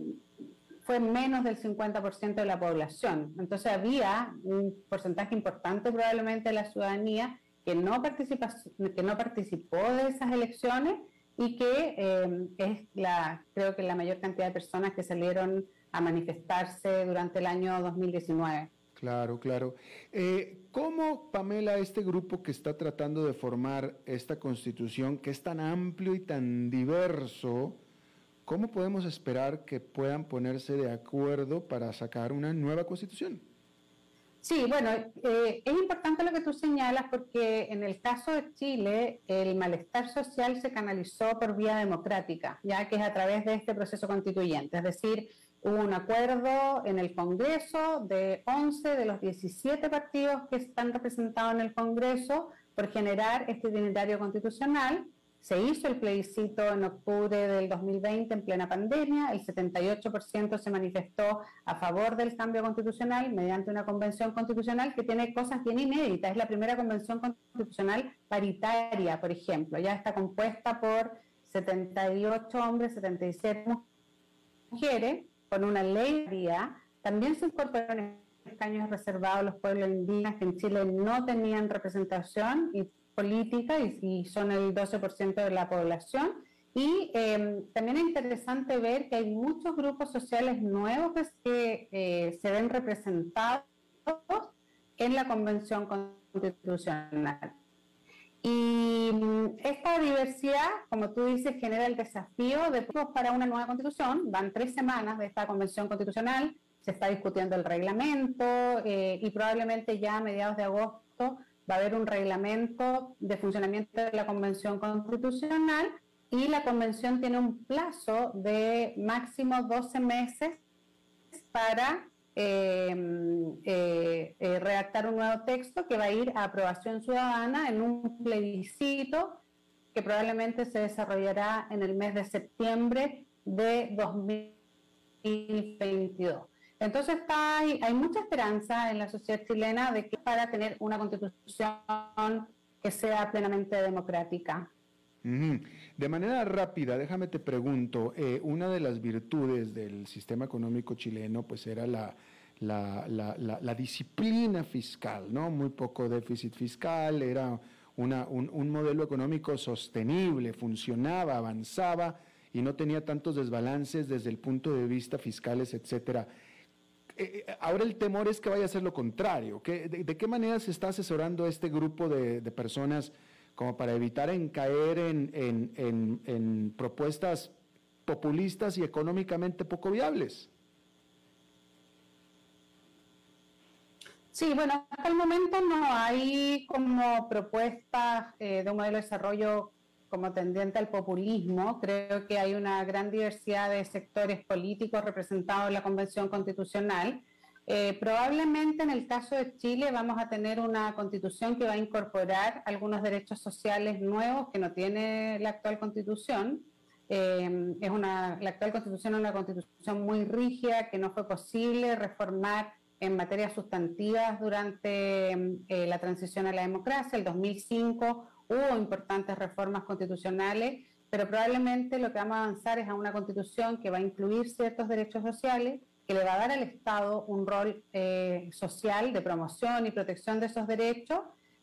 fue menos del 50% de la población. Entonces había un porcentaje importante probablemente de la ciudadanía que no, que no participó de esas elecciones y que em, es creo que la mayor cantidad de personas que salieron a manifestarse durante el año 2019. Claro, claro. Eh, ¿Cómo, Pamela, este grupo que está tratando de formar esta constitución, que es tan amplio y tan diverso, cómo podemos esperar que puedan ponerse de acuerdo para sacar una nueva constitución? Sí, bueno, eh, es importante lo que tú señalas porque en el caso de Chile el malestar social se canalizó por vía democrática, ya que es a través de este proceso constituyente, es decir, Hubo un acuerdo en el Congreso de 11 de los 17 partidos que están representados en el Congreso por generar este itinerario constitucional. Se hizo el plebiscito en octubre del 2020 en plena pandemia. El 78% se manifestó a favor del cambio constitucional mediante una convención constitucional que tiene cosas bien inéditas. Es la primera convención constitucional paritaria, por ejemplo. Ya está compuesta por 78 hombres, 77 mujeres con una ley también se incorporaron escaños reservados a los pueblos indígenas que en Chile no tenían representación y política y, son el 12% de la población Y em, también es interesante ver que hay muchos grupos sociales nuevos que eh, se ven representados en la Convención Constitucional. Y mm, esta diversidad, como tú dices, genera el desafío de para una nueva constitución. Van tres semanas de esta convención constitucional, se está discutiendo el reglamento eh, y probablemente ya a mediados de agosto va a haber un reglamento de funcionamiento de la convención constitucional y la convención tiene un plazo de máximo 12 meses para eh, eh, redactar un nuevo texto que va a ir a aprobación ciudadana en un plebiscito que probablemente se desarrollará en el mes de septiembre de 2022. Entonces hay, hay mucha esperanza en la sociedad chilena de que para tener una constitución que sea plenamente democrática. De manera rápida, déjame te pregunto, eh, una de las virtudes del sistema económico chileno pues era la, disciplina fiscal, ¿no? Muy poco déficit fiscal, era un, modelo económico sostenible, funcionaba, avanzaba y no tenía tantos desbalances desde el punto de vista fiscales, etcétera. Eh, eh, ahora el temor es que vaya a ser lo contrario. de, qué manera se está asesorando este grupo de personas? Como para evitar en caer en, propuestas populistas y económicamente poco viables. Sí, bueno, hasta el momento no hay como propuestas eh, de un modelo de desarrollo como tendiente al populismo. Creo que hay una gran diversidad de sectores políticos representados en la Convención Constitucional eh, probablemente en el caso de Chile vamos a tener una constitución que va a incorporar algunos derechos sociales nuevos que no tiene la actual constitución. Eh, es una, la actual constitución es una constitución muy rígida que no fue posible reformar en materias sustantivas durante eh, la transición a la democracia. El 2005 hubo importantes reformas constitucionales, pero probablemente lo que vamos a avanzar es a una constitución que va a incluir ciertos derechos sociales que le va a dar al Estado un rol eh, social de promoción y protección de esos derechos,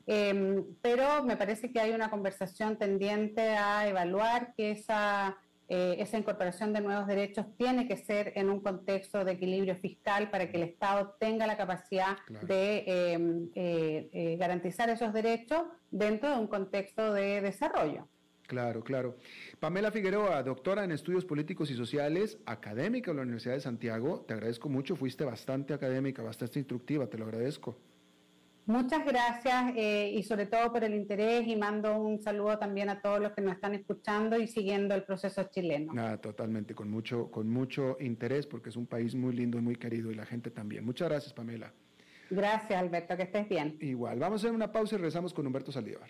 em, pero me parece que hay una conversación tendiente a evaluar que esa, eh, esa incorporación de nuevos derechos tiene que ser en un contexto de equilibrio fiscal para que el Estado tenga la capacidad de em, eh, garantizar esos derechos dentro de un contexto de desarrollo. Claro, claro. Pamela Figueroa, doctora en estudios políticos y sociales, académica de la Universidad de Santiago, te agradezco mucho, fuiste bastante académica, bastante instructiva, te lo agradezco. Muchas gracias eh, y sobre todo por el interés y mando un saludo también a todos los que nos están escuchando y siguiendo el proceso chileno. Nada, totalmente, con mucho, con mucho interés porque es un país muy lindo y muy querido y la gente también. Muchas gracias, Pamela. Gracias, Alberto, que estés bien. Igual, vamos a hacer una pausa y regresamos con Humberto Saldívar.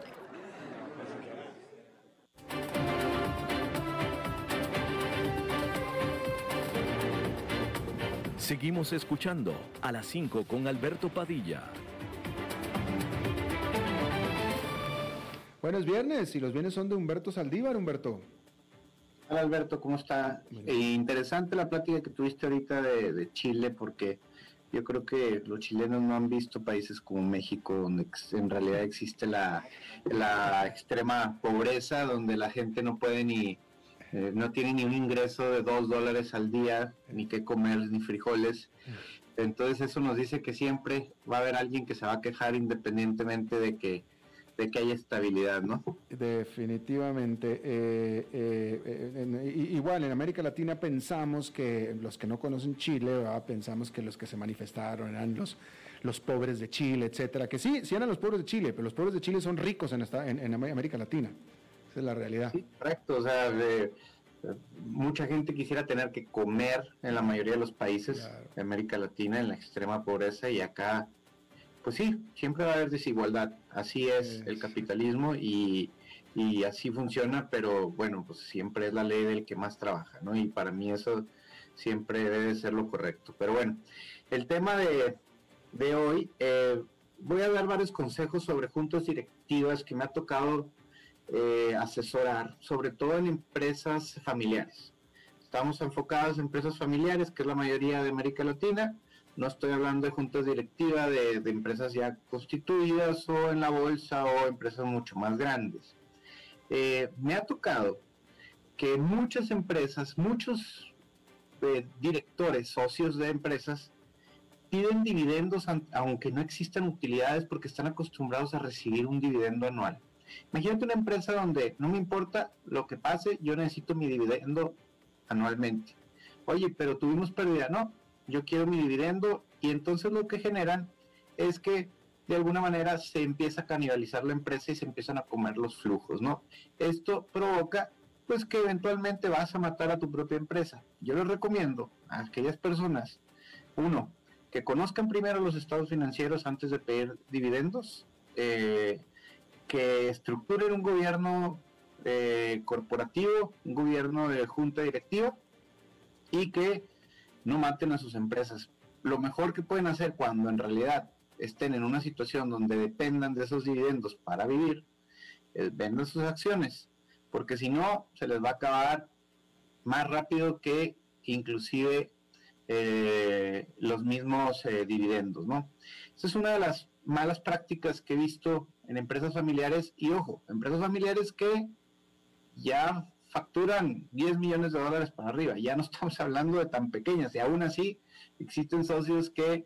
Seguimos escuchando a las 5 con Alberto Padilla. Buenos viernes, y los viernes son de Humberto Saldívar, Humberto. Hola Alberto, ¿cómo está? Eh, interesante la plática que tuviste ahorita de, Chile, porque yo creo que los chilenos no han visto países como México, donde en realidad existe la, extrema pobreza, donde la gente no puede ni, eh, no tiene ni un ingreso de dos dólares al día, ni qué comer, ni frijoles. Entonces eso nos dice que siempre va a haber alguien que se va a quejar independientemente de que de que haya estabilidad, ¿no? Definitivamente. Eh, eh, igual, en América Latina pensamos que los que no conocen Chile, pensamos que los que se manifestaron eran los, los pobres de Chile, etcétera. Que sí, sí eran los pobres de Chile, pero los pobres de Chile son ricos en, esta, en, América Latina. Esa es la realidad. Sí, correcto. O sea, mucha gente quisiera tener que comer en la mayoría de los países de América Latina en la extrema pobreza y acá pues sí, siempre va a haber desigualdad. Así es el capitalismo y, así funciona, pero bueno, pues siempre es la ley del que más trabaja, ¿no? Y para mí eso siempre debe ser lo correcto. Pero bueno, el tema de, hoy, eh, voy a dar varios consejos sobre juntas directivas que me ha tocado eh, asesorar, sobre todo en empresas familiares. Estamos enfocados en empresas familiares, que es la mayoría de América Latina no estoy hablando de juntas directivas de, empresas ya constituidas o en la bolsa o empresas mucho más grandes. Eh, me ha tocado que muchas empresas, muchos eh, directores, socios de empresas, piden dividendos aunque no existan utilidades porque están acostumbrados a recibir un dividendo anual. Imagínate una empresa donde no me importa lo que pase, yo necesito mi dividendo anualmente. Oye, pero tuvimos pérdida. No, yo quiero mi dividendo y entonces lo que generan es que de alguna manera se empieza a canibalizar la empresa y se empiezan a comer los flujos, ¿no? Esto provoca pues que eventualmente vas a matar a tu propia empresa. Yo les recomiendo a aquellas personas, uno, que conozcan primero los estados financieros antes de pedir dividendos, eh, que estructuren un gobierno eh, corporativo, un gobierno de junta directiva y que no maten a sus empresas. Lo mejor que pueden hacer cuando en realidad estén en una situación donde dependan de esos dividendos para vivir, es vender sus acciones, porque si no, se les va a acabar más rápido que inclusive eh, los mismos eh, dividendos, ¿no? Esa es una de las malas prácticas que he visto en empresas familiares y ojo, empresas familiares que ya facturan 10 millones de dólares para arriba. Ya no estamos hablando de tan pequeñas y aún así existen socios que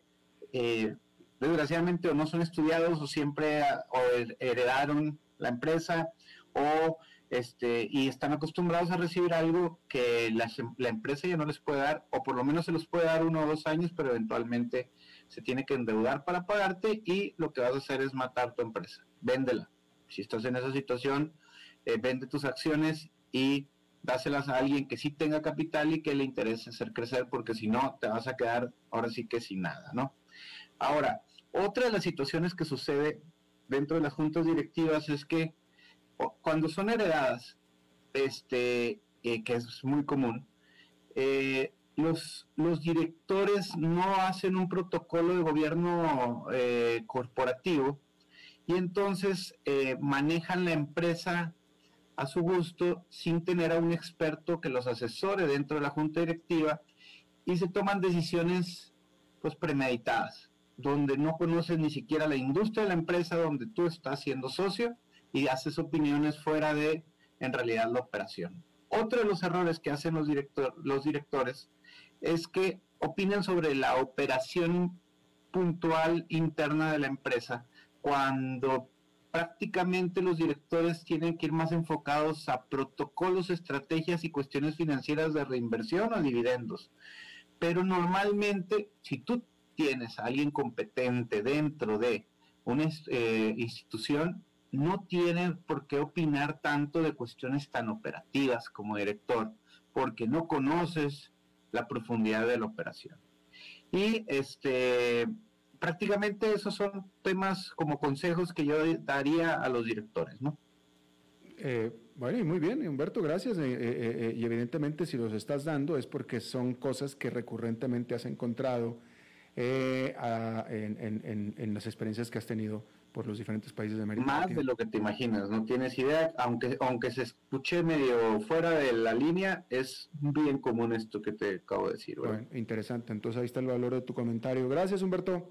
eh, desgraciadamente o no son estudiados o siempre o heredaron la empresa o este y están acostumbrados a recibir algo que la, la, empresa ya no les puede dar o por lo menos se los puede dar uno o dos años pero eventualmente se tiene que endeudar para pagarte y lo que vas a hacer es matar tu empresa véndela si estás en esa situación eh, vende tus acciones y dáselas a alguien que sí tenga capital y que le interese hacer crecer, porque si no, te vas a quedar ahora sí que sin nada, ¿no? Ahora, otra de las situaciones que sucede dentro de las juntas directivas es que cuando son heredadas, este, eh, que es muy común, eh, los, directores no hacen un protocolo de gobierno eh, corporativo y entonces manejan la empresa a su gusto sin tener a un experto que los asesore dentro de la junta directiva y se toman decisiones pues premeditadas, donde no conoces ni siquiera la industria de la empresa donde tú estás siendo socio y haces opiniones fuera de en realidad la operación. Otro de los errores que hacen los, los directores es que opinan sobre la operación puntual interna de la empresa cuando prácticamente los directores tienen que ir más enfocados a protocolos, estrategias y cuestiones financieras de reinversión o dividendos. Pero normalmente, si tú tienes a alguien competente dentro de una eh, institución, no tiene por qué opinar tanto de cuestiones tan operativas como director, porque no conoces la profundidad de la operación. Y este, prácticamente esos son temas como consejos que yo daría a los directores, ¿no? Eh, bueno, y muy bien, Humberto, gracias. Eh, eh, y evidentemente si los estás dando es porque son cosas que recurrentemente has encontrado en, en, las experiencias que has tenido por los diferentes países de América Más de lo que te imaginas, no tienes idea, aunque, aunque se escuche medio fuera de la línea, es bien común esto que te acabo de decir. Bueno, interesante, entonces ahí está el valor de tu comentario. Gracias, Humberto.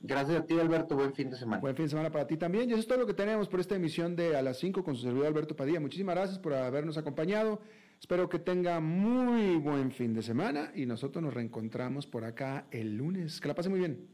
Gracias a ti, Alberto. Buen fin de semana. Buen fin de semana para ti también. Y eso es todo lo que tenemos por esta emisión de A las 5 con su servidor Alberto Padilla. Muchísimas gracias por habernos acompañado. Espero que tenga muy buen fin de semana y nosotros nos reencontramos por acá el lunes. Que la pase muy bien.